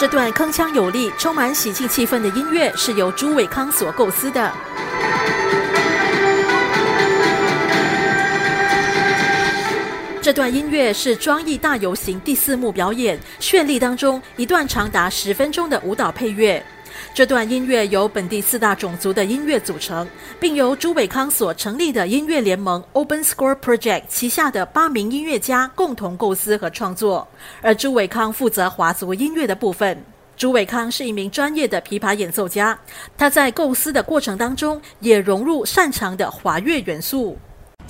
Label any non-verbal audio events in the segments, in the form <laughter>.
这段铿锵有力、充满喜庆气氛的音乐是由朱伟康所构思的。这段音乐是庄艺大游行第四幕表演绚丽当中一段长达十分钟的舞蹈配乐。这段音乐由本地四大种族的音乐组成，并由朱伟康所成立的音乐联盟 Open Score Project 旗下的八名音乐家共同构思和创作。而朱伟康负责华族音乐的部分。朱伟康是一名专业的琵琶演奏家，他在构思的过程当中也融入擅长的华乐元素。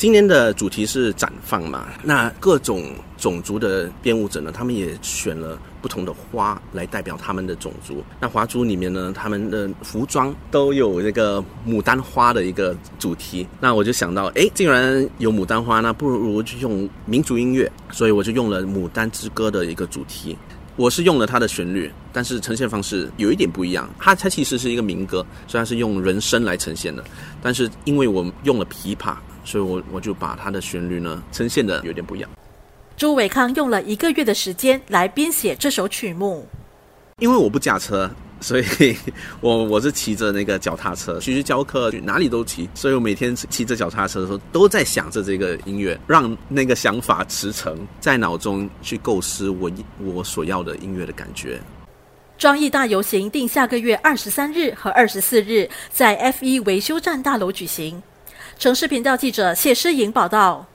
今年的主题是绽放嘛？那各种种族的编舞者呢，他们也选了不同的花来代表他们的种族。那华族里面呢，他们的服装都有那个牡丹花的一个主题。那我就想到，哎，既然有牡丹花，那不如就用民族音乐，所以我就用了《牡丹之歌》的一个主题。我是用了它的旋律，但是呈现方式有一点不一样。它它其实是一个民歌，虽然是用人声来呈现的，但是因为我用了琵琶。所以，我我就把它的旋律呢呈现的有点不一样。朱伟康用了一个月的时间来编写这首曲目。因为我不驾车，所以我 <laughs> 我是骑着那个脚踏车去教课，哪里都骑。所以我每天骑着脚踏车的时候，都在想着这个音乐，让那个想法驰骋在脑中去构思我我所要的音乐的感觉。庄艺大游行定下个月二十三日和二十四日在 F 一维修站大楼举行。城市频道记者谢诗颖报道。